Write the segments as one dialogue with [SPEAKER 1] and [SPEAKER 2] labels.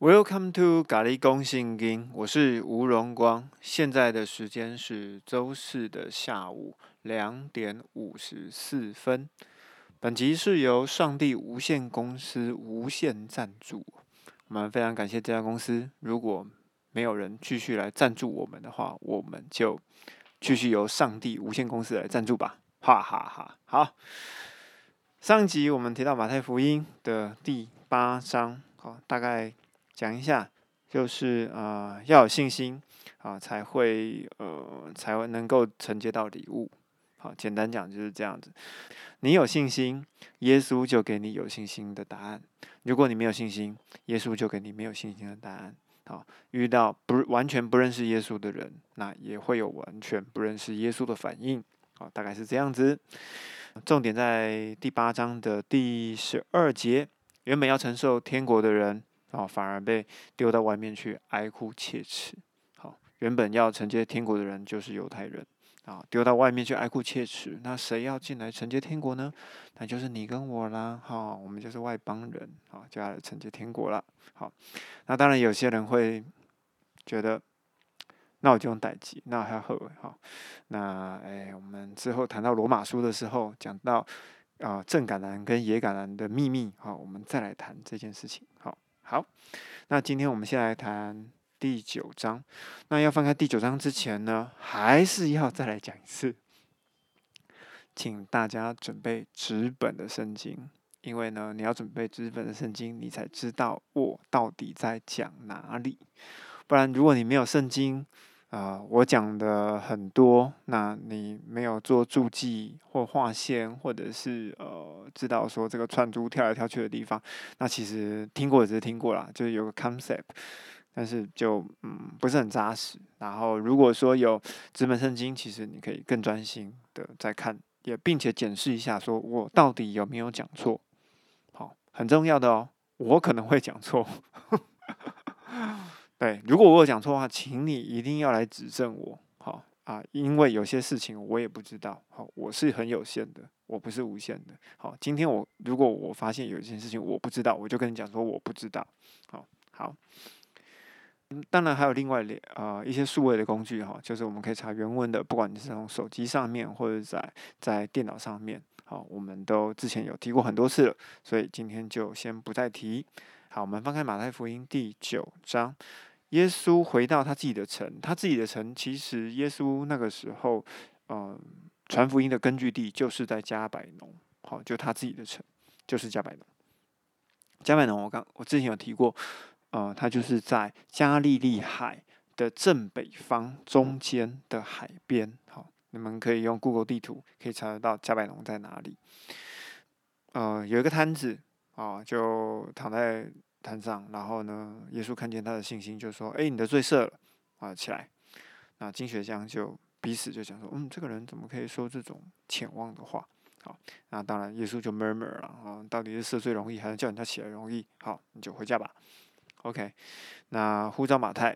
[SPEAKER 1] Welcome to 咖喱公信金，我是吴荣光。现在的时间是周四的下午两点五十四分。本集是由上帝无限公司无限赞助，我们非常感谢这家公司。如果没有人继续来赞助我们的话，我们就继续由上帝无限公司来赞助吧。哈哈哈！好，上集我们提到马太福音的第八章，好，大概。讲一下，就是呃要有信心啊，才会呃才会能够承接到礼物。好，简单讲就是这样子。你有信心，耶稣就给你有信心的答案；如果你没有信心，耶稣就给你没有信心的答案。好，遇到不完全不认识耶稣的人，那也会有完全不认识耶稣的反应。好，大概是这样子。重点在第八章的第十二节，原本要承受天国的人。然后反而被丢到外面去哀哭切齿。好，原本要承接天国的人就是犹太人啊，丢到外面去哀哭切齿。那谁要进来承接天国呢？那就是你跟我啦。哈，我们就是外邦人啊，就要承接天国了。好，那当然有些人会觉得，那我就用代记，那还要后好。那哎，我们之后谈到罗马书的时候，讲到啊正橄榄跟野橄榄的秘密，好，我们再来谈这件事情。好。好，那今天我们先来谈第九章。那要翻开第九章之前呢，还是要再来讲一次，请大家准备纸本的圣经，因为呢，你要准备纸本的圣经，你才知道我到底在讲哪里。不然，如果你没有圣经，啊，我讲的很多，那你没有做注记或划线，或者是呃，知道说这个串珠跳来跳去的地方，那其实听过只是听过啦，就是有个 concept，但是就嗯不是很扎实。然后如果说有纸本圣经，其实你可以更专心的在看，也并且检视一下，说我到底有没有讲错，好，很重要的哦，我可能会讲错。对，如果我有讲错的话，请你一定要来指正我，好啊，因为有些事情我也不知道，好，我是很有限的，我不是无限的，好，今天我如果我发现有一件事情我不知道，我就跟你讲说我不知道，好，好，当然还有另外两啊一些数位的工具哈，就是我们可以查原文的，不管你是从手机上面或者在在电脑上面，好，我们都之前有提过很多次了，所以今天就先不再提。好，我们翻开马太福音第九章。耶稣回到他自己的城，他自己的城其实耶稣那个时候，嗯，传福音的根据地就是在加百农，好，就他自己的城就是加百农。加百农，我刚我之前有提过，呃，他就是在加利利海的正北方中间的海边，好，你们可以用 Google 地图可以查得到加百农在哪里。呃，有一个摊子，啊，就躺在。摊上，然后呢，耶稣看见他的信心，就说：“哎，你的罪赦了，啊，起来。”那金学江就彼此就讲说：“嗯，这个人怎么可以说这种浅妄的话？”好，那当然，耶稣就 murmur 了啊，到底是赦罪容易，还是叫你他起来容易？好，你就回家吧。OK，那呼召马太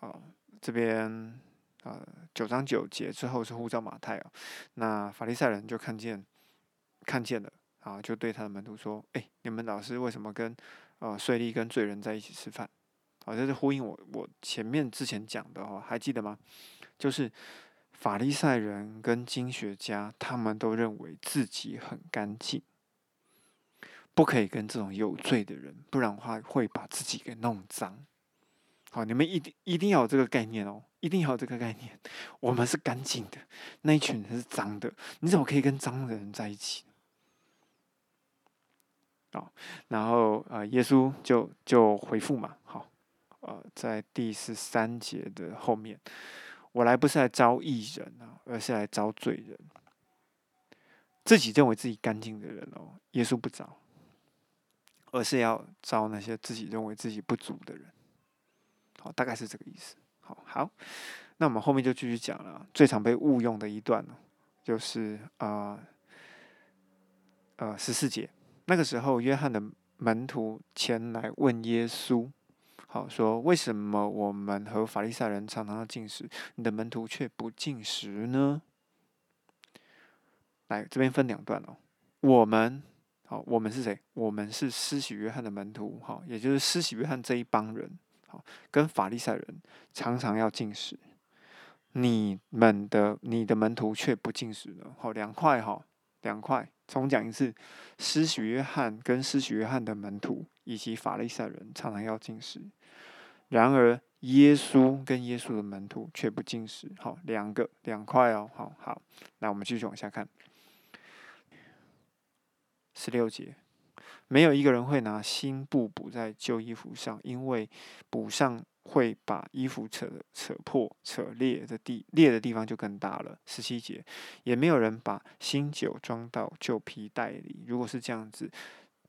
[SPEAKER 1] 啊，这边啊九章九节之后是呼召马太啊，那法利赛人就看见看见了啊，就对他的门徒说：“哎，你们老师为什么跟？”呃，税吏跟罪人在一起吃饭，好，这是呼应我我前面之前讲的哦，还记得吗？就是法利赛人跟经学家，他们都认为自己很干净，不可以跟这种有罪的人，不然的话会把自己给弄脏。好，你们一定一定要有这个概念哦，一定要有这个概念。我们是干净的，那一群人是脏的，你怎么可以跟脏的人在一起？好，然后呃，耶稣就就回复嘛，好，呃，在第十三节的后面，我来不是来招义人啊，而是来招罪人。自己认为自己干净的人哦，耶稣不招，而是要招那些自己认为自己不足的人。好，大概是这个意思。好，好，那我们后面就继续讲了，最常被误用的一段呢，就是啊，呃，十四节。那个时候，约翰的门徒前来问耶稣：“好说，为什么我们和法利赛人常常要进食，你的门徒却不进食呢？”来，这边分两段哦。我们好，我们是谁？我们是施洗约翰的门徒，哈，也就是施洗约翰这一帮人，好，跟法利赛人常常要进食。你们的你的门徒却不进食了，好，两块哈，两块。重讲一次，施洗约翰跟施洗约翰的门徒以及法利赛人常常要进食，然而耶稣跟耶稣的门徒却不进食，好，两个两块哦，好好，那我们继续往下看。十六节，没有一个人会拿新布补在旧衣服上，因为补上会把衣服扯扯破、扯裂的地裂的地方就更大了。十七节，也没有人把新酒装到旧皮袋里，如果是这样子，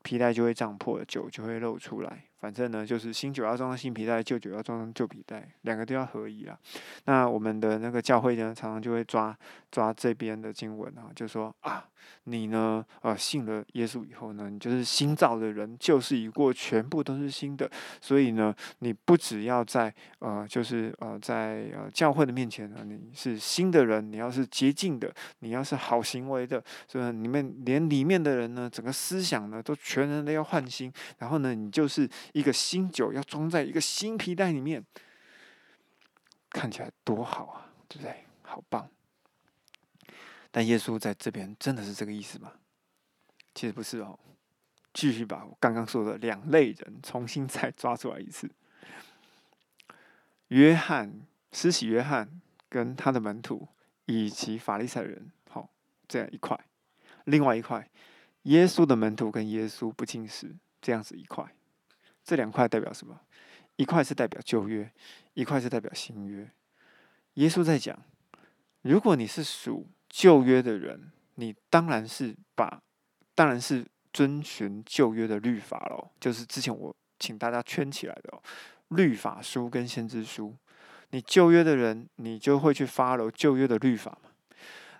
[SPEAKER 1] 皮带就会胀破，酒就会漏出来。反正呢，就是新酒要装上新皮带，旧酒要装上旧皮带，两个都要合一啊。那我们的那个教会呢，常常就会抓抓这边的经文啊，就说啊，你呢，呃，信了耶稣以后呢，你就是新造的人，旧事已过，全部都是新的。所以呢，你不只要在呃，就是呃，在呃教会的面前呢，你是新的人，你要是洁净的，你要是好行为的，所以里面连里面的人呢，整个思想呢，都全人都要换新。然后呢，你就是。一个新酒要装在一个新皮带里面，看起来多好啊，对不对？好棒！但耶稣在这边真的是这个意思吗？其实不是哦。继续把我刚刚说的两类人重新再抓出来一次：约翰、施洗约翰跟他的门徒，以及法利赛人，好，这样一块；另外一块，耶稣的门徒跟耶稣不进食，这样子一块。这两块代表什么？一块是代表旧约，一块是代表新约。耶稣在讲，如果你是属旧约的人，你当然是把，当然是遵循旧约的律法喽。就是之前我请大家圈起来的哦，律法书跟先知书。你旧约的人，你就会去 follow 旧约的律法嘛。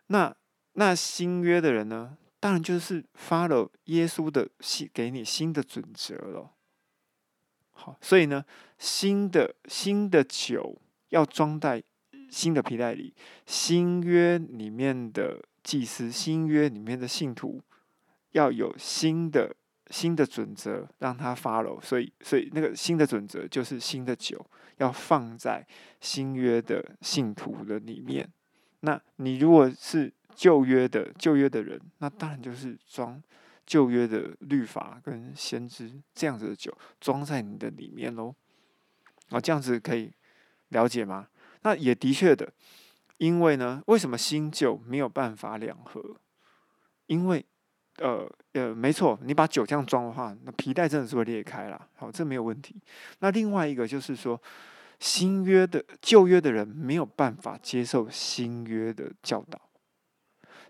[SPEAKER 1] 那那新约的人呢？当然就是 follow 耶稣的新给你新的准则了。好，所以呢，新的新的酒要装在新的皮带里。新约里面的祭司，新约里面的信徒，要有新的新的准则让他 follow。所以，所以那个新的准则就是新的酒要放在新约的信徒的里面。那你如果是旧约的旧约的人，那当然就是装。旧约的律法跟先知这样子的酒装在你的里面喽，啊，这样子可以了解吗？那也的确的，因为呢，为什么新旧没有办法两合？因为，呃呃，没错，你把酒这样装的话，那皮带真的是会裂开了。好，这没有问题。那另外一个就是说，新约的旧约的人没有办法接受新约的教导。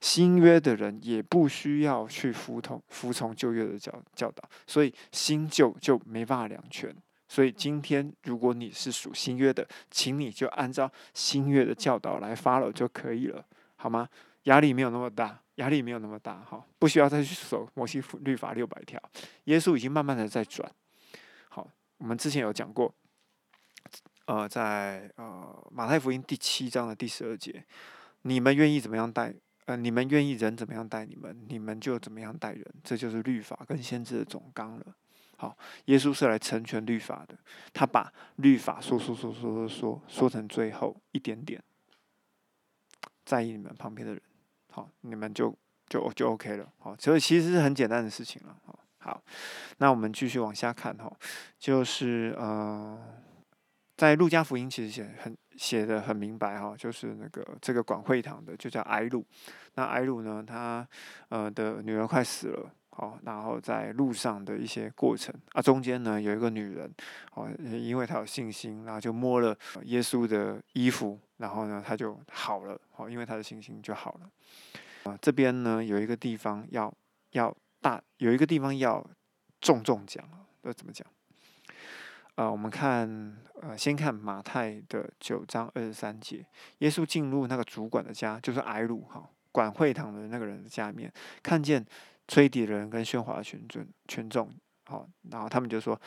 [SPEAKER 1] 新约的人也不需要去服从服从旧约的教教导，所以新旧就没办法两全。所以今天如果你是属新约的，请你就按照新约的教导来 follow 就可以了，好吗？压力没有那么大，压力没有那么大，哈，不需要再去守摩西律法六百条。耶稣已经慢慢的在转。好，我们之前有讲过，呃，在呃马太福音第七章的第十二节，你们愿意怎么样带？呃，你们愿意人怎么样待你们，你们就怎么样待人，这就是律法跟先知的总纲了。好，耶稣是来成全律法的，他把律法说说说说说说说成最后一点点，在意你们旁边的人，好，你们就就就 OK 了。好，所以其实是很简单的事情了。好，好，那我们继续往下看哈，就是呃。在路加福音其实写很写的很明白哈，就是那个这个管会堂的就叫埃路，那埃路呢，他呃的女儿快死了，好，然后在路上的一些过程啊，中间呢有一个女人，哦，因为她有信心，然后就摸了耶稣的衣服，然后呢他就好了，好，因为他的信心就好了。啊，这边呢有一个地方要要大，有一个地方要重重讲要怎么讲？呃，我们看，呃，先看马太的九章二十三节，耶稣进入那个主管的家，就是埃鲁哈管会堂的那个人的家里面，看见吹笛的人跟喧哗的群众群众，好，然后他们就说，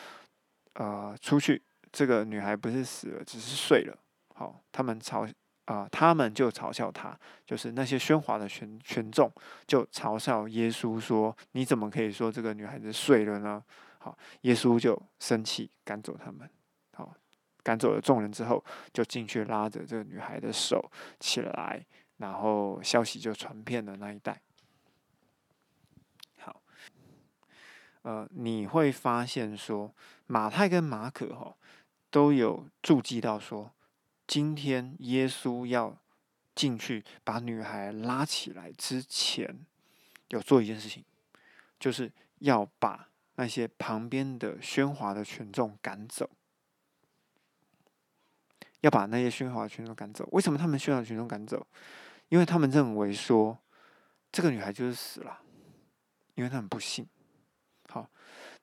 [SPEAKER 1] 呃，出去，这个女孩不是死了，只是睡了，好，他们嘲，啊，他们就嘲笑他，就是那些喧哗的群群众就嘲笑耶稣说：“你怎么可以说这个女孩子睡了呢？”好，耶稣就生气赶走他们。好，赶走了众人之后，就进去拉着这个女孩的手起来，然后消息就传遍了那一带。好，呃，你会发现说，马太跟马可哈都有注记到说。今天耶稣要进去把女孩拉起来之前，有做一件事情，就是要把那些旁边的喧哗的群众赶走，要把那些喧哗的群众赶走。为什么他们喧哗的群众赶走？因为他们认为说这个女孩就是死了，因为他们不信。好，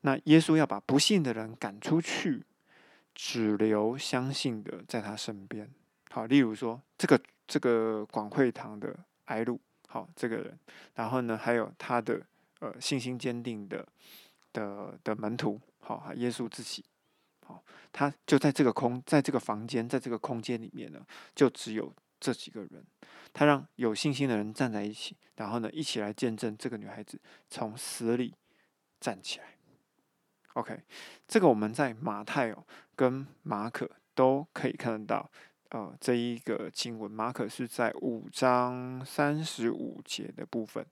[SPEAKER 1] 那耶稣要把不信的人赶出去。只留相信的在他身边。好，例如说这个这个广会堂的埃路，好这个人，然后呢还有他的呃信心坚定的的的门徒，好耶稣自己，好他就在这个空在这个房间在这个空间里面呢，就只有这几个人，他让有信心的人站在一起，然后呢一起来见证这个女孩子从死里站起来。OK，这个我们在马太哦跟马可都可以看得到，呃，这一个经文，马可是在五章三十五节的部分，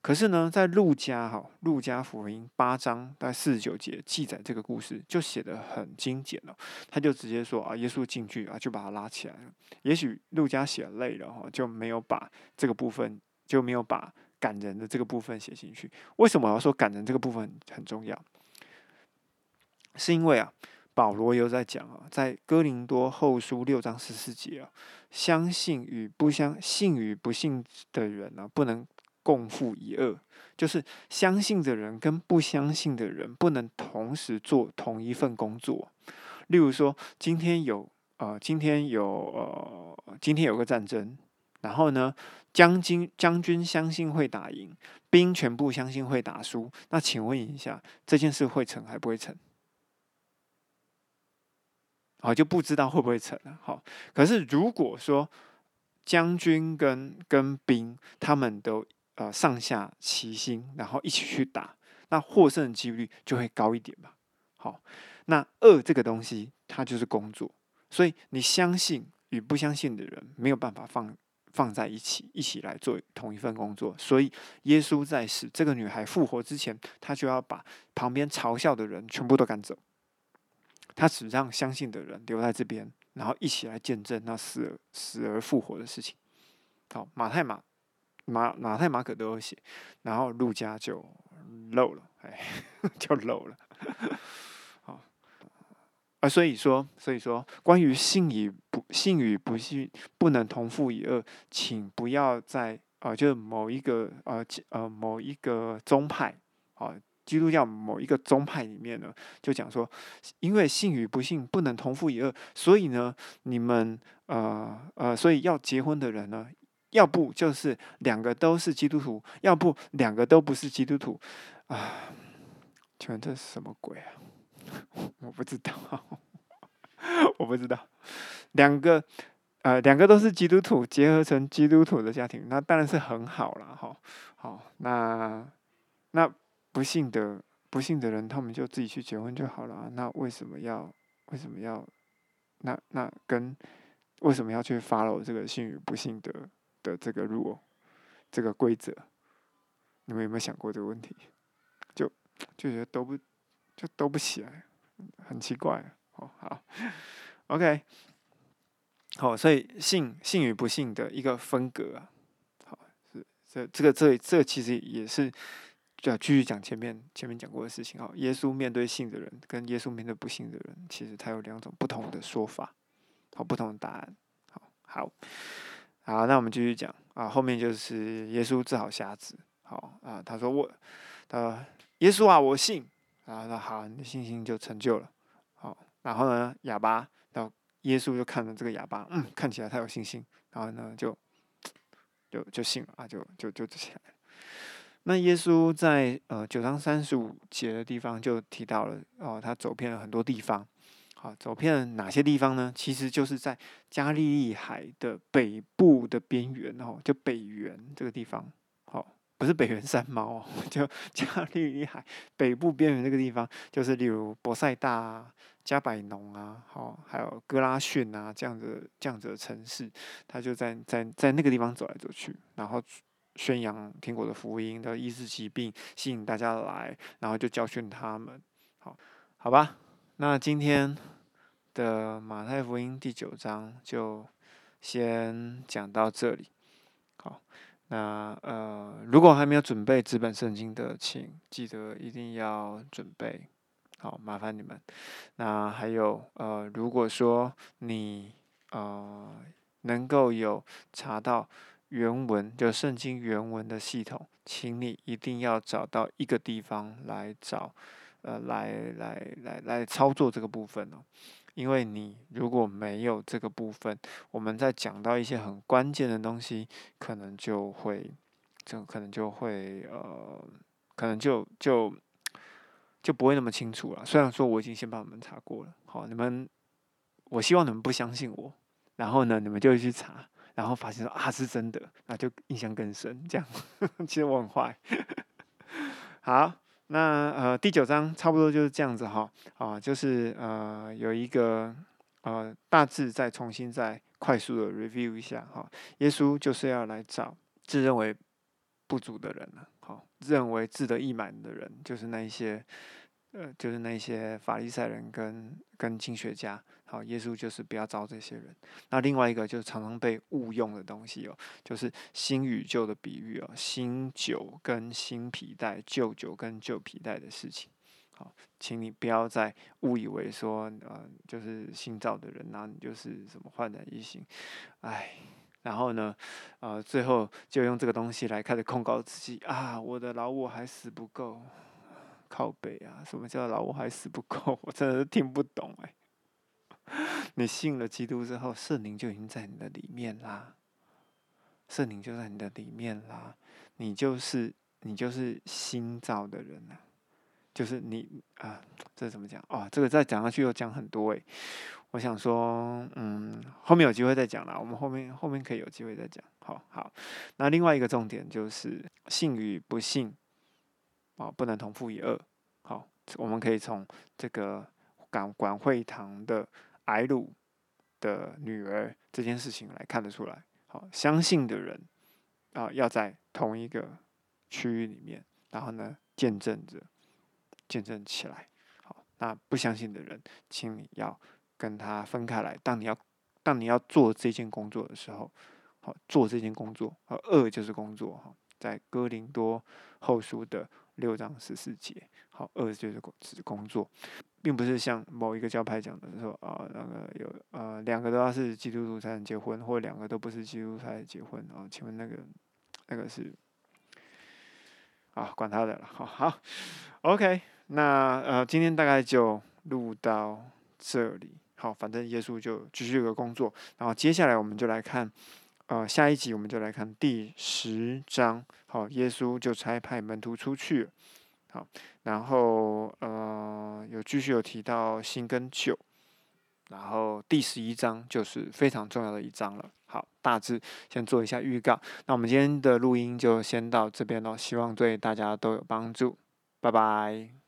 [SPEAKER 1] 可是呢，在路加哈路加福音八章在四十九节记载这个故事，就写的很精简了，他就直接说啊，耶稣进去啊，就把他拉起来了。也许路加写累了哈，就没有把这个部分就没有把感人的这个部分写进去。为什么要说感人这个部分很重要？是因为啊，保罗又在讲啊，在哥林多后书六章十四节啊，相信与不相信与不信的人呢，不能共负一恶，就是相信的人跟不相信的人不能同时做同一份工作。例如说，今天有呃，今天有呃，今天有个战争，然后呢，将军将军相信会打赢，兵全部相信会打输，那请问一下，这件事会成还不会成？好，就不知道会不会成了。好，可是如果说将军跟跟兵他们都呃上下齐心，然后一起去打，那获胜的几率就会高一点吧。好，那恶这个东西它就是工作，所以你相信与不相信的人没有办法放放在一起，一起来做同一份工作。所以耶稣在使这个女孩复活之前，他就要把旁边嘲笑的人全部都赶走。他只让相信的人留在这边，然后一起来见证那死死而复活的事情。好，马太马马马太马可都有写，然后路加就漏了，哎，就漏了。好，啊，所以说，所以说，关于信与不信与不信不能同父异恶，请不要在啊，就是某一个呃呃某一个宗派啊。基督教某一个宗派里面呢，就讲说，因为信与不信不能同父异母，所以呢，你们呃呃，所以要结婚的人呢，要不就是两个都是基督徒，要不两个都不是基督徒啊！请问这是什么鬼啊？我不知道，我不知道，两个呃两个都是基督徒结合成基督徒的家庭，那当然是很好了哈。好，那那。不信的不信的人，他们就自己去结婚就好了。那为什么要为什么要那那跟为什么要去 follow 这个信与不信的的这个 rule 这个规则？你们有没有想过这个问题？就就觉得都不就都不起来，很奇怪。哦，好，OK，好，所以信信与不信的一个分隔啊，好，是这这个这这其实也是。就要继续讲前面前面讲过的事情哈。耶稣面对信的人跟耶稣面对不信的人，其实他有两种不同的说法，好不同的答案。好，好，好，那我们继续讲啊。后面就是耶稣治好瞎子，好啊。他说我，呃，耶稣啊，我信啊。那好，你的信心就成就了。好，然后呢，哑巴，然后耶稣就看着这个哑巴，嗯，看起来他有信心，然后呢，就就就信了啊，就就就起来。那耶稣在呃九章三十五节的地方就提到了哦，他走遍了很多地方，好，走遍哪些地方呢？其实就是在加利利海的北部的边缘哦，就北缘这个地方。好，不是北缘山猫哦，就加利利海北部边缘这个地方，就是例如博塞大啊、加百农啊，好，还有哥拉逊啊这样子这样子的城市，他就在在在那个地方走来走去，然后宣扬天国的福音的医治疾病，吸引大家来，然后就教训他们。好，好吧。那今天的马太福音第九章就先讲到这里。好，那呃，如果还没有准备纸本圣经的，请记得一定要准备。好，麻烦你们。那还有呃，如果说你呃能够有查到原文，就圣经原文的系统，请你一定要找到一个地方来找。呃，来来来来操作这个部分哦，因为你如果没有这个部分，我们在讲到一些很关键的东西，可能就会，就可能就会呃，可能就就就不会那么清楚了。虽然说我已经先帮你们查过了，好，你们，我希望你们不相信我，然后呢，你们就去查，然后发现啊是真的，那就印象更深。这样，其实我很坏，好。那呃第九章差不多就是这样子哈啊，就是呃有一个呃大致再重新再快速的 review 一下哈，耶稣就是要来找自认为不足的人了，好，认为自得意满的人，就是那一些呃就是那些法利赛人跟跟经学家。好，耶稣就是不要招这些人。那另外一个就是常常被误用的东西哦，就是新与旧的比喻哦，新酒跟新皮带，旧酒跟旧皮带的事情。好，请你不要再误以为说，呃，就是新造的人，然后你就是什么焕然一新。哎，然后呢，呃，最后就用这个东西来开始控告自己啊，我的老我还死不够，靠背啊，什么叫老我还死不够？我真的是听不懂哎。你信了基督之后，圣灵就已经在你的里面啦。圣灵就在你的里面啦，你就是你就是新造的人了，就是你啊，这怎么讲哦？这个再讲下去又讲很多诶。我想说，嗯，后面有机会再讲啦。我们后面后面可以有机会再讲。好好，那另外一个重点就是信与不信啊，不能同父异二。好，我们可以从这个管管会堂的。矮鲁的女儿这件事情来看得出来，好，相信的人啊，要在同一个区域里面，然后呢，见证着，见证起来，好，那不相信的人，请你要跟他分开来。当你要，当你要做这件工作的时候，好，做这件工作，好，恶就是工作，哈，在哥林多后书的六章十四节，好，恶就是工工作。并不是像某一个教派讲的说啊，那个有呃两个都要是基督徒才能结婚，或两个都不是基督徒才能结婚啊？请问那个那个是啊，管他的了，好好，OK，那呃今天大概就录到这里，好，反正耶稣就继续有个工作，然后接下来我们就来看呃下一集，我们就来看第十章，好，耶稣就差派门徒出去。好，然后呃，有继续有提到新跟旧，然后第十一章就是非常重要的一章了。好，大致先做一下预告。那我们今天的录音就先到这边喽，希望对大家都有帮助。拜拜。